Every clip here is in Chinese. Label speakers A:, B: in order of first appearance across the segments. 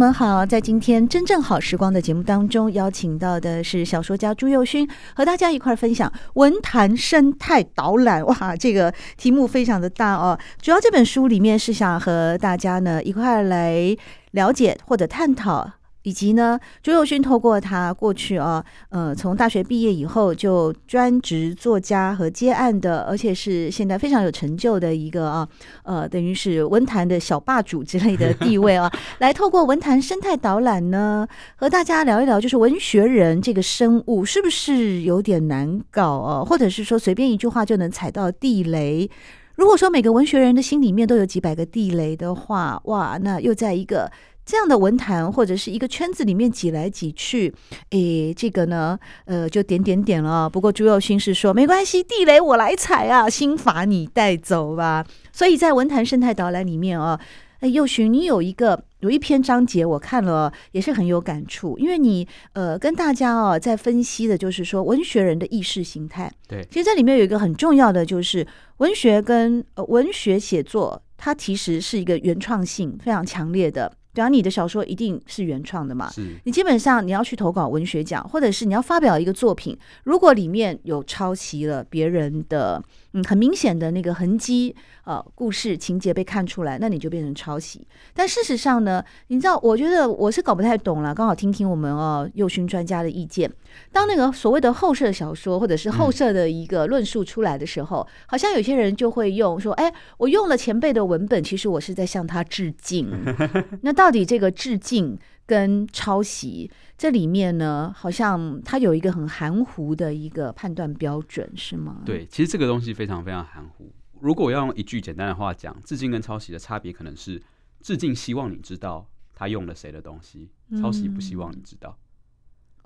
A: 们好，在今天真正好时光的节目当中，邀请到的是小说家朱佑勋，和大家一块分享文坛生态导览。哇，这个题目非常的大哦。主要这本书里面是想和大家呢一块来了解或者探讨。以及呢，朱佑勋透过他过去啊，呃，从大学毕业以后就专职作家和接案的，而且是现在非常有成就的一个啊，呃，等于是文坛的小霸主之类的地位啊，来透过文坛生态导览呢，和大家聊一聊，就是文学人这个生物是不是有点难搞啊？或者是说随便一句话就能踩到地雷？如果说每个文学人的心里面都有几百个地雷的话，哇，那又在一个。这样的文坛或者是一个圈子里面挤来挤去，诶，这个呢，呃，就点点点了。不过朱佑勋是说没关系，地雷我来踩啊，心法你带走吧。所以在文坛生态导览里面啊，哎，宥勋，你有一个有一篇章节我看了也是很有感触，因为你呃跟大家啊在分析的就是说文学人的意识形态。
B: 对，
A: 其实这里面有一个很重要的就是文学跟呃文学写作，它其实是一个原创性非常强烈的。对啊，你的小说一定是原创的嘛？是你基本上你要去投稿文学奖，或者是你要发表一个作品，如果里面有抄袭了别人的，嗯，很明显的那个痕迹，呃，故事情节被看出来，那你就变成抄袭。但事实上呢，你知道，我觉得我是搞不太懂了，刚好听听我们哦，幼勋专家的意见。当那个所谓的后设小说或者是后设的一个论述出来的时候，嗯、好像有些人就会用说，哎，我用了前辈的文本，其实我是在向他致敬。那到底这个致敬跟抄袭这里面呢，好像它有一个很含糊的一个判断标准，是吗？
B: 对，其实这个东西非常非常含糊。如果我要用一句简单的话讲，致敬跟抄袭的差别可能是：致敬希望你知道他用了谁的东西，抄袭不希望你知道。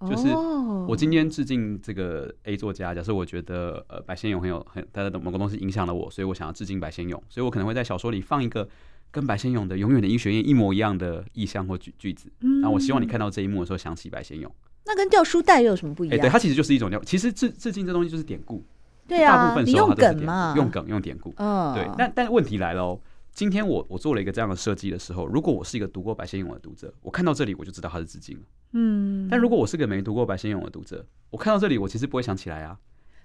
B: 嗯、就是我今天致敬这个 A 作家，假设我觉得呃白先勇很有很他的某个东西影响了我，所以我想要致敬白先勇，所以我可能会在小说里放一个。跟白先勇的《永远的医学院》一模一样的意象或句句子，然后我希望你看到这一幕的时候想起白先勇。
A: 那跟掉书袋又有什么不一样？
B: 哎，对，它其实就是一种其实致致敬这东西就是典故，
A: 对啊，
B: 大部分时候它都是典故，
A: 用梗嘛，
B: 用典故。嗯，对。但但问题来了哦，今天我我做了一个这样的设计的时候，如果我是一个读过白先勇的读者，我看到这里我就知道他是致敬了。嗯。但如果我是个没读过白先勇的读者，我看到这里我其实不会想起来啊。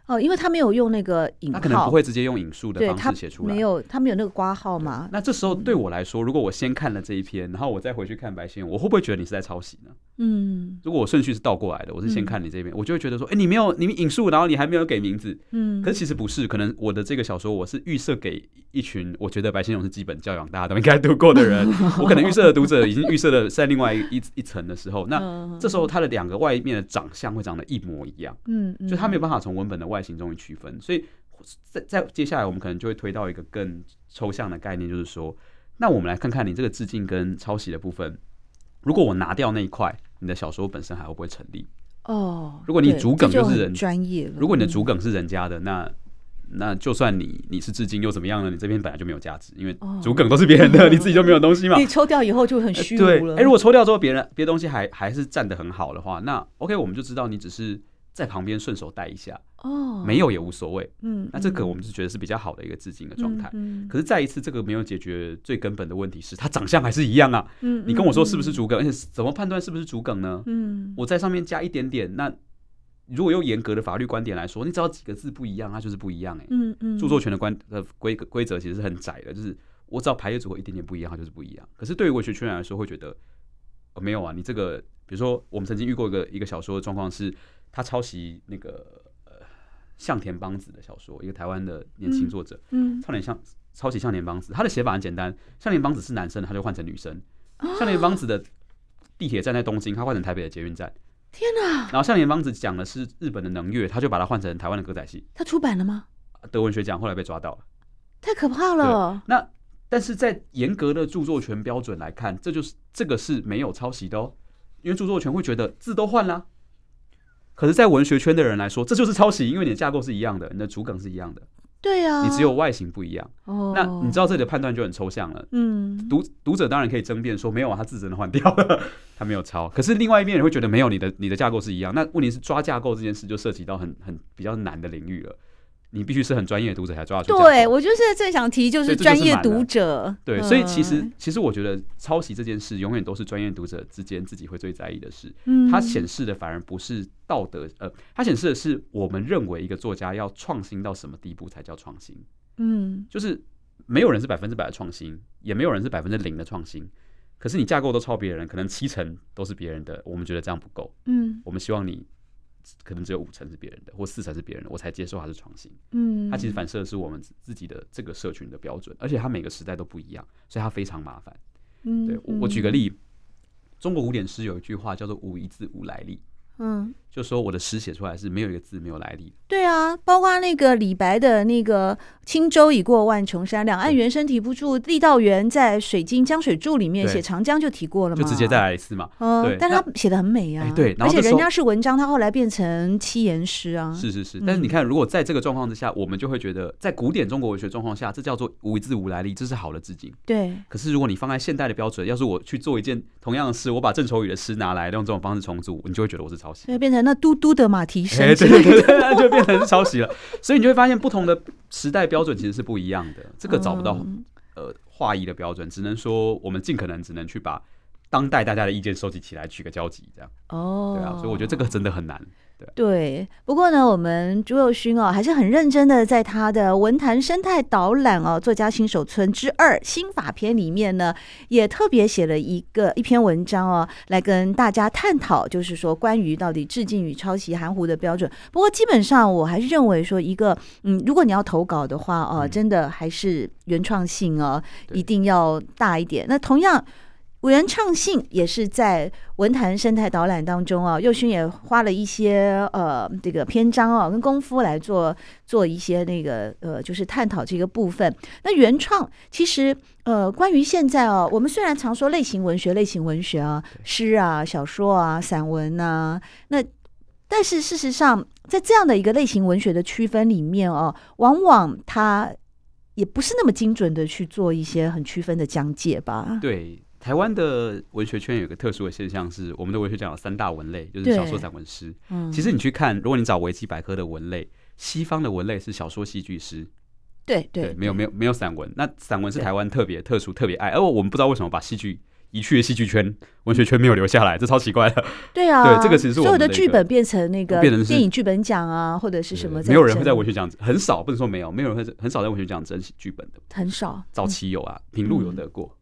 A: 哦，因为他没有用那个引号，
B: 他可能不会直接用引述的方式写出来，
A: 没有，他没有那个挂号嘛。
B: 那这时候对我来说，如果我先看了这一篇，然后我再回去看白先勇，我会不会觉得你是在抄袭呢？嗯，如果我顺序是倒过来的，我是先看你这边，嗯、我就会觉得说，哎，你没有，你引述，然后你还没有给名字，嗯，可是其实不是，可能我的这个小说我是预设给一群我觉得白先勇是基本教养，大家都应该读过的人，我可能预设的读者已经预设的在另外一一层的时候，那这时候他的两个外面的长相会长得一模一样，嗯，就他没有办法从文本的外形中区分。所以，在在接下来，我们可能就会推到一个更抽象的概念，就是说，那我们来看看你这个致敬跟抄袭的部分，如果我拿掉那一块，你的小说本身还会不会成立？哦，如果你主梗就是人
A: 专业，
B: 如果你的主梗是人家的，那那就算你你是致敬又怎么样呢？你这边本来就没有价值，因为主梗都是别人的，你自己就没有东西嘛。
A: 你抽掉以后就很虚无了。
B: 哎，如果抽掉之后，别人别的东西还还是站得很好的话，那 OK，我们就知道你只是。在旁边顺手带一下哦，没有也无所谓。嗯，那这个我们是觉得是比较好的一个致敬的状态。嗯，可是再一次，这个没有解决最根本的问题是，他长相还是一样啊。嗯，你跟我说是不是主梗？而且怎么判断是不是主梗呢？嗯，我在上面加一点点，那如果用严格的法律观点来说，你只要几个字不一样，它就是不一样。哎，嗯嗯，著作权的观的规规则其实是很窄的，就是我只要排列组合一点点不一样，它就是不一样。可是对于文学圈来说，会觉得没有啊，你这个比如说我们曾经遇过一个一个小说的状况是。他抄袭那个呃向田邦子的小说，一个台湾的年轻作者，嗯，差点像抄袭向田邦子，他的写法很简单，向田邦子是男生，他就换成女生。向田邦子的地铁站在东京，他换成台北的捷运站。
A: 天哪！
B: 然后向田邦子讲的是日本的能乐，他就把它换成台湾的歌仔戏。
A: 他出版了吗？
B: 得文学奖，后来被抓到了。
A: 太可怕了。
B: 那但是在严格的著作权标准来看，这就是这个是没有抄袭的哦，因为著作权会觉得字都换了。可是，在文学圈的人来说，这就是抄袭，因为你的架构是一样的，你的主梗是一样的。
A: 对啊，
B: 你只有外形不一样。哦，那你知道这里的判断就很抽象了。嗯，读读者当然可以争辩说，没有啊，他字真的换掉了，他没有抄。可是另外一边人会觉得，没有，你的你的架构是一样。那问题是抓架构这件事就涉及到很很比较难的领域了。你必须是很专业的读者才抓得出。
A: 对，我就是正想提，就是专业读者。
B: 对，所以其实其实我觉得抄袭这件事，永远都是专业读者之间自己会最在意的事。嗯，它显示的反而不是道德，呃，它显示的是我们认为一个作家要创新到什么地步才叫创新。嗯，就是没有人是百分之百的创新，也没有人是百分之零的创新。可是你架构都抄别人，可能七成都是别人的，我们觉得这样不够。嗯，我们希望你。可能只有五成是别人的，或四成是别人的，我才接受它是创新。嗯，它其实反射的是我们自己的这个社群的标准，而且它每个时代都不一样，所以它非常麻烦。嗯，对，我我举个例，中国古典诗有一句话叫做“无一字无来历”。嗯，就说我的诗写出来是没有一个字没有来历。
A: 对啊，包括那个李白的那个“轻舟已过万重山，两岸猿声啼不住”，郦道元在《水经江水注》里面写长江就提过了嘛，
B: 就直接再来一次嘛。
A: 嗯，但他写的很美啊。对，而且人家是文章，他后来变成七言诗啊。
B: 是是是，但是你看，如果在这个状况之下，我们就会觉得，在古典中国文学状况下，这叫做无一字无来历，这是好的致敬。
A: 对。
B: 可是如果你放在现代的标准，要是我去做一件同样的事，我把郑愁予的诗拿来用这种方式重组，你就会觉得我是抄袭。
A: 对，变成那。嘟嘟的马蹄声，
B: 对对对，就变成是抄袭了。所以你就会发现，不同的时代标准其实是不一样的。这个找不到呃划一的标准，只能说我们尽可能只能去把当代大家的意见收集起来，取个交集，这样。哦，对啊，所以我觉得这个真的很难。对，
A: 对，不过呢，我们朱宥勋哦，还是很认真的在他的文坛生态导览哦，作家新手村之二新法篇里面呢，也特别写了一个一篇文章哦，来跟大家探讨，就是说关于到底致敬与抄袭含糊的标准。不过基本上我还是认为说，一个嗯，如果你要投稿的话哦，嗯、真的还是原创性哦，一定要大一点。那同样。原创性也是在文坛生态导览当中啊，宥勋也花了一些呃这个篇章啊跟功夫来做做一些那个呃就是探讨这个部分。那原创其实呃关于现在哦，我们虽然常说类型文学、类型文学啊，诗啊、小说啊、散文啊，那但是事实上在这样的一个类型文学的区分里面哦，往往它也不是那么精准的去做一些很区分的讲解吧？
B: 对。台湾的文学圈有一个特殊的现象是，我们的文学奖有三大文类，就是小说、散文、诗。嗯，其实你去看，如果你找维基百科的文类，西方的文类是小说、戏剧、诗。
A: 对对，
B: 对，没有没有没有散文。那散文是台湾特别特殊、特别爱，而我们不知道为什么把戏剧移去了戏剧圈，文学圈没有留下来，这超奇怪的。
A: 对啊，
B: 对，这个其实是我们的
A: 所有的剧本变成那个电影剧本奖啊，或者是什么，
B: 没有人会在文学奖，很少不能说没有，没有人会很少在文学奖争剧本的，
A: 很少。
B: 早期有啊，平路有得过。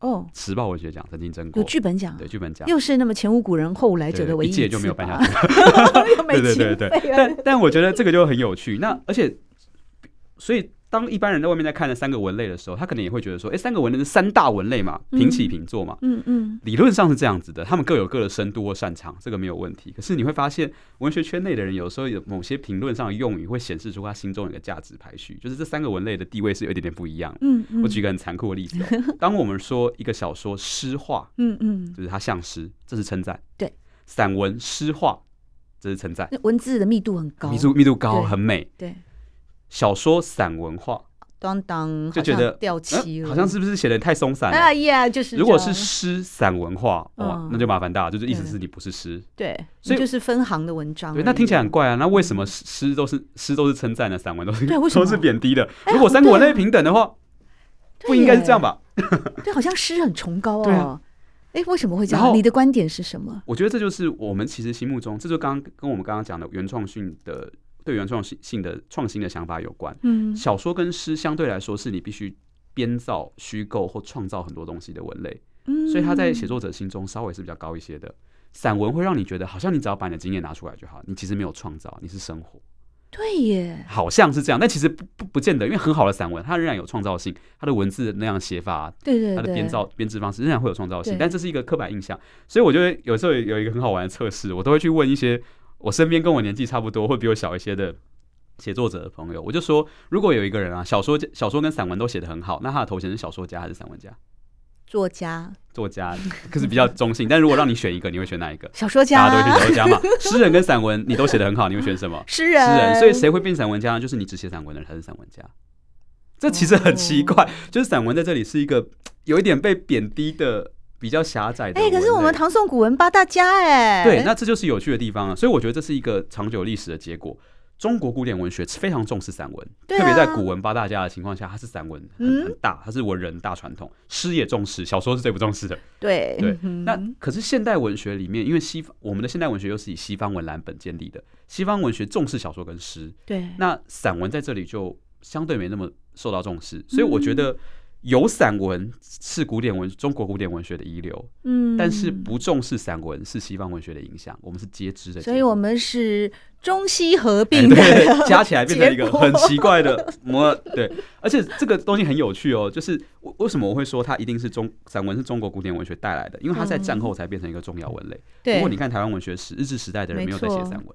B: 哦，时报文学奖曾经争过，
A: 有剧本奖，
B: 对剧本奖，
A: 又是那么前无古人后无来者的唯一一届
B: 就没有颁下去，对对对对，但但我觉得这个就很有趣，那而且所以。当一般人在外面在看的三个文类的时候，他可能也会觉得说：“哎，三个文类是三大文类嘛，平起平坐嘛。嗯”嗯嗯，理论上是这样子的，他们各有各的深度或擅长，这个没有问题。可是你会发现，文学圈内的人有时候有某些评论上的用语会显示出他心中有一个价值排序，就是这三个文类的地位是有一点点不一样。嗯嗯，我举个很残酷的例子，当我们说一个小说诗化，嗯嗯，就是它像诗，这是称赞。对，散文诗化，这是称赞。
A: 文字的密度很高，
B: 密度密度高，很美。对。小说散文化，
A: 当当
B: 就觉得
A: 掉漆了，
B: 好像是不是写的太松散了？
A: 哎呀，就是
B: 如果是诗散文化，哇，那就麻烦大了。就是意思是你不是诗，
A: 对，所以就是分行的文章。
B: 对，那听起来很怪啊。那为什么诗都是诗都是称赞的，散文都是都是贬低的？如果三个文类平等的话，不应该是这样吧？
A: 对，好像诗很崇高哦。哎，为什么会这样？你的观点是什么？
B: 我觉得这就是我们其实心目中，这就刚刚跟我们刚刚讲的原创性的。对原创性性的创新的想法有关。嗯，小说跟诗相对来说是你必须编造、虚构或创造很多东西的文类。嗯，所以它在写作者心中稍微是比较高一些的。散文会让你觉得好像你只要把你的经验拿出来就好，你其实没有创造，你是生活。
A: 对耶，
B: 好像是这样，但其实不不不见得，因为很好的散文它仍然有创造性，它的文字那样写法，对对，它的编造编织方式仍然会有创造性，但这是一个刻板印象。所以我觉得有时候有一个很好玩的测试，我都会去问一些。我身边跟我年纪差不多，会比我小一些的写作者的朋友，我就说，如果有一个人啊，小说小说跟散文都写得很好，那他的头衔是小说家还是散文家？
A: 作家，
B: 作家，可是比较中性。但如果让你选一个，你会选哪一个？
A: 小说家，
B: 大家都会选小说家嘛。诗人跟散文你都写得很好，你会选什么？
A: 诗人，
B: 诗人。所以谁会变散文家呢？就是你只写散文的人才是散文家。这其实很奇怪，哦、就是散文在这里是一个有一点被贬低的。比较狭窄的，哎、
A: 欸，可是我们唐宋古文八大家，哎，
B: 对，那这就是有趣的地方啊。所以我觉得这是一个长久历史的结果。中国古典文学非常重视散文，啊、特别在古文八大家的情况下，它是散文很很大，它是文人大传统。诗也重视，小说是最不重视的。
A: 对
B: 对，那可是现代文学里面，因为西方我们的现代文学又是以西方文蓝本建立的，西方文学重视小说跟诗，
A: 对，
B: 那散文在这里就相对没那么受到重视，所以我觉得。嗯有散文是古典文中国古典文学的遗留，嗯，但是不重视散文是西方文学的影响，我们是皆知的，
A: 所以我们是中西合
B: 并对，加起来变成一个 很奇怪的模，对，而且这个东西很有趣哦，就是为什么我会说它一定是中散文是中国古典文学带来的，因为它在战后才变成一个重要文类。如果你看台湾文学史，日治时代的人没有在写散文，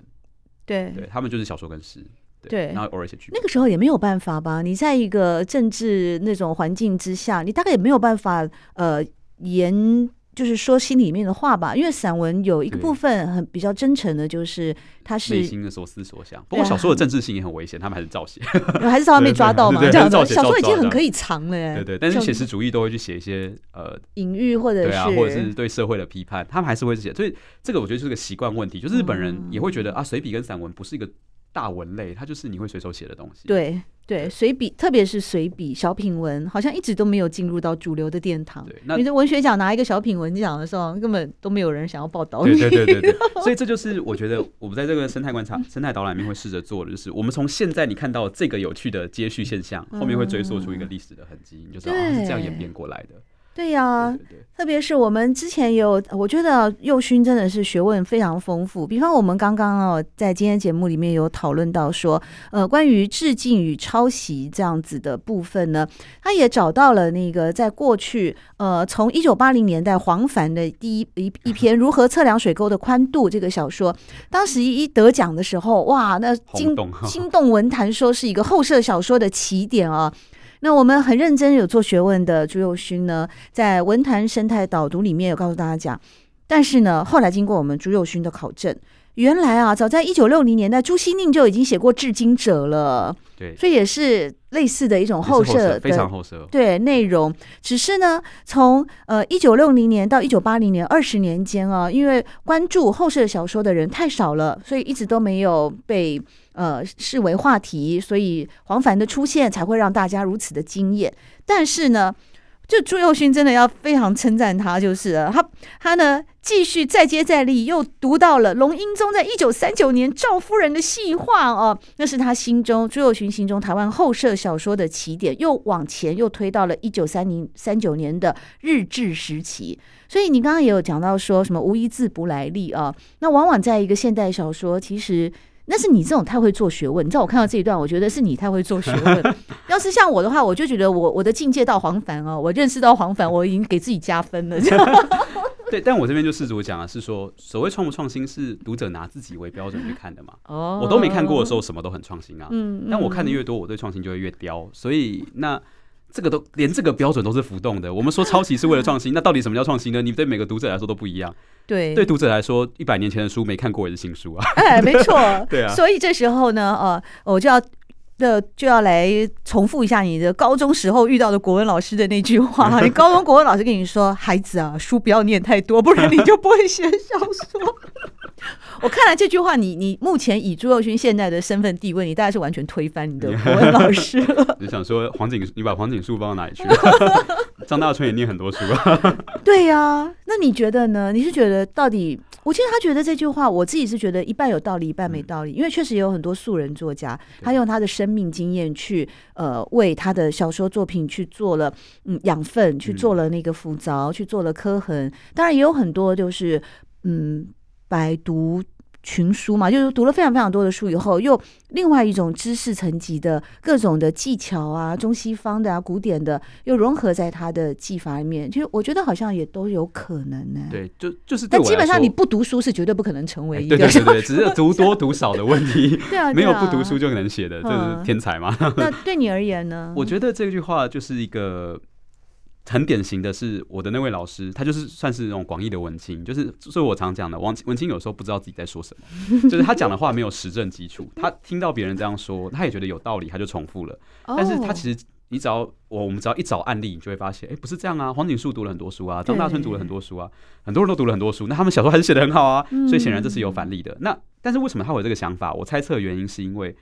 A: 对，
B: 对他们就是小说跟诗。对，然后偶尔写剧。
A: 那个时候也没有办法吧？你在一个政治那种环境之下，你大概也没有办法呃言，就是说心里面的话吧。因为散文有一个部分很比较真诚的，就是他是
B: 内心的所思所想。不过小说的政治性也很危险，他们还是照写，
A: 还是照没抓到嘛？这样子，小说已经很可以藏了。
B: 对对，但是写实主义都会去写一些呃
A: 隐喻或者是对啊，
B: 或者是对社会的批判，他们还是会写。所以这个我觉得是个习惯问题，就是日本人也会觉得啊，随笔跟散文不是一个。大文类，它就是你会随手写的东西。
A: 对对，随笔，特别是随笔小品文，好像一直都没有进入到主流的殿堂。对，那你的文学奖拿一个小品文奖的时候，根本都没有人想要报道你。
B: 对对对对对。所以这就是我觉得我们在这个生态观察、生态导览里面会试着做的，就是我们从现在你看到这个有趣的接续现象，后面会追溯出一个历史的痕迹，你就知道是这样演变过来的。
A: 对呀、啊，对对对，特别是我们之前有，我觉得佑勋真的是学问非常丰富。比方我们刚刚哦，在今天节目里面有讨论到说，呃，关于致敬与抄袭这样子的部分呢，他也找到了那个在过去，呃，从一九八零年代黄凡的第一一一篇《如何测量水沟的宽度》这个小说，当时一得奖的时候，哇，那惊惊动文坛，说是一个后设小说的起点啊。那我们很认真有做学问的朱佑勋呢，在文坛生态导读里面有告诉大家讲，但是呢，后来经过我们朱佑勋的考证，原来啊，早在一九六零年代，朱西甯就已经写过《致经者》了。对，所以也是类似的一种后设的，
B: 非常后设。
A: 对，内容只是呢，从呃一九六零年到一九八零年二十年间啊，因为关注后设小说的人太少了，所以一直都没有被。呃，视为话题，所以黄凡的出现才会让大家如此的惊艳。但是呢，就朱宥勋真的要非常称赞他，就是他他呢继续再接再厉，又读到了龙英宗在一九三九年赵夫人的细话哦，那是他心中朱宥勋心中台湾后设小说的起点，又往前又推到了一九三零三九年的日治时期。所以你刚刚也有讲到说什么无一字不来历啊，那往往在一个现代小说，其实。那是你这种太会做学问，你知道我看到这一段，我觉得是你太会做学问。要是像我的话，我就觉得我我的境界到黄凡哦，我认识到黄凡，我已经给自己加分了。
B: 对，但我这边就试图讲啊是说，所谓创不创新是读者拿自己为标准去看的嘛。哦，我都没看过的时候，什么都很创新啊。嗯，但我看的越多，我对创新就会越刁。所以那。这个都连这个标准都是浮动的。我们说抄袭是为了创新，那到底什么叫创新呢？你对每个读者来说都不一样。对，对读者来说，一百年前的书没看过也是新书啊。
A: 哎，没错。
B: 对啊。
A: 所以这时候呢，呃，我就要的就要来重复一下你的高中时候遇到的国文老师的那句话。你高中国文老师跟你说：“孩子啊，书不要念太多，不然你就不会写小说。” 我看来这句话你，你你目前以朱佑勋现在的身份地位，你大概是完全推翻你的国文老师了。
B: 你想说黄景，你把黄景树放到哪里去？张大春也念很多书啊。
A: 对呀、啊，那你觉得呢？你是觉得到底？我其实他觉得这句话，我自己是觉得一半有道理，一半没道理。嗯、因为确实也有很多素人作家，他用他的生命经验去呃为他的小说作品去做了嗯养分，去做了那个浮凿，嗯、去做了刻痕。当然也有很多就是嗯。百读群书嘛，就是读了非常非常多的书以后，又另外一种知识层级的各种的技巧啊，中西方的啊，古典的，又融合在他的技法里面。其实我觉得好像也都有可能呢。
B: 对，就就是。
A: 但基本上你不读书是绝对不可能成为一个。
B: 对对对，只是读多读少的问题。
A: 对啊，
B: 没有不读书就能写的，这是天才嘛。
A: 那对你而言呢？
B: 我觉得这句话就是一个。很典型的是我的那位老师，他就是算是那种广义的文青，就是所以我常讲的，文文青有时候不知道自己在说什么，就是他讲的话没有实证基础，他听到别人这样说，他也觉得有道理，他就重复了。但是他其实，你只要我我们只要一找案例，你就会发现，哎，不是这样啊。黄景树读了很多书啊，张大春读了很多书啊，很多人都读了很多书，那他们小说还是写的很好啊。所以显然这是有反例的。那但是为什么他会有这个想法？我猜测原因是因为。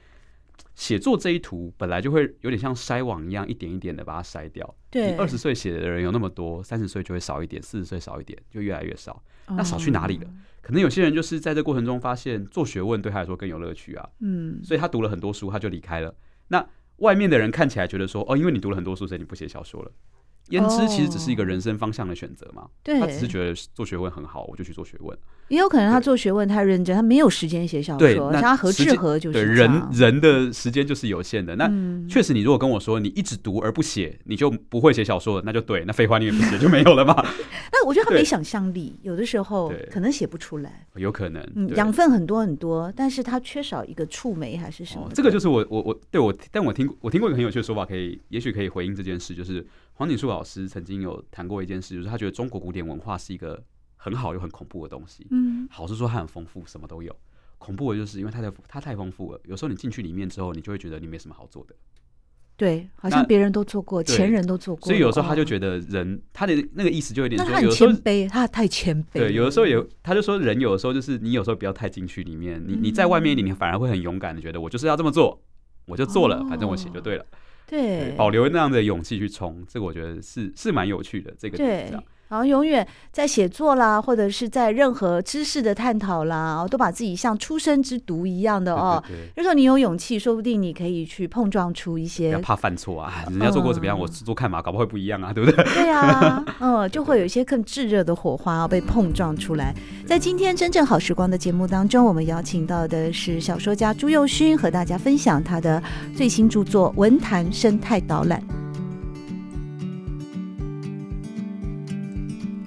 B: 写作这一图本来就会有点像筛网一样，一点一点的把它筛掉。
A: 对，
B: 二十岁写的人有那么多，三十岁就会少一点，四十岁少一点，就越来越少。那少去哪里了？可能有些人就是在这过程中发现做学问对他来说更有乐趣啊。嗯，所以他读了很多书，他就离开了。那外面的人看起来觉得说，哦，因为你读了很多书，所以你不写小说了。胭脂其实只是一个人生方向的选择嘛，
A: 对，
B: 他只是觉得做学问很好，我就去做学问。
A: 也有可能他做学问太认真，他没有时间写小说，那他何志和就是
B: 人人的时间就是有限的。那确实，你如果跟我说你一直读而不写，你就不会写小说，那就对，那废话你也不写就没有了嘛。
A: 那我觉得他没想象力，有的时候可能写不出来，
B: 有可能
A: 嗯养分很多很多，但是他缺少一个触媒还是什么？
B: 这个就是我我我对我，但我听我听过一个很有趣的说法，可以也许可以回应这件事，就是。黄锦树老师曾经有谈过一件事，就是他觉得中国古典文化是一个很好又很恐怖的东西。嗯，好是说它很丰富，什么都有；恐怖的就是因为它太它太丰富了，有时候你进去里面之后，你就会觉得你没什么好做的。
A: 对，好像别人都做过，前人都做过，
B: 所以有时候他就觉得人他的那个意思就有点说，
A: 他很谦卑，他太谦卑。
B: 对，有的时候有，他就说人有的时候就是你有时候不要太进去里面，你你在外面一点，你反而会很勇敢的觉得我就是要这么做，我就做了，反正我写就对了。
A: 对，
B: 保留那样的勇气去冲，这个我觉得是是蛮有趣的。这个
A: 对。然后永远在写作啦，或者是在任何知识的探讨啦，都把自己像出生之犊一样的哦。如果你有勇气，说不定你可以去碰撞出一些。
B: 不要怕犯错啊，人家做过怎么样，我做看嘛，搞不好会不一样啊，对不对？
A: 对啊，嗯，就会有一些更炙热的火花被碰撞出来。在今天真正好时光的节目当中，我们邀请到的是小说家朱佑勋，和大家分享他的最新著作《文坛生态导览》。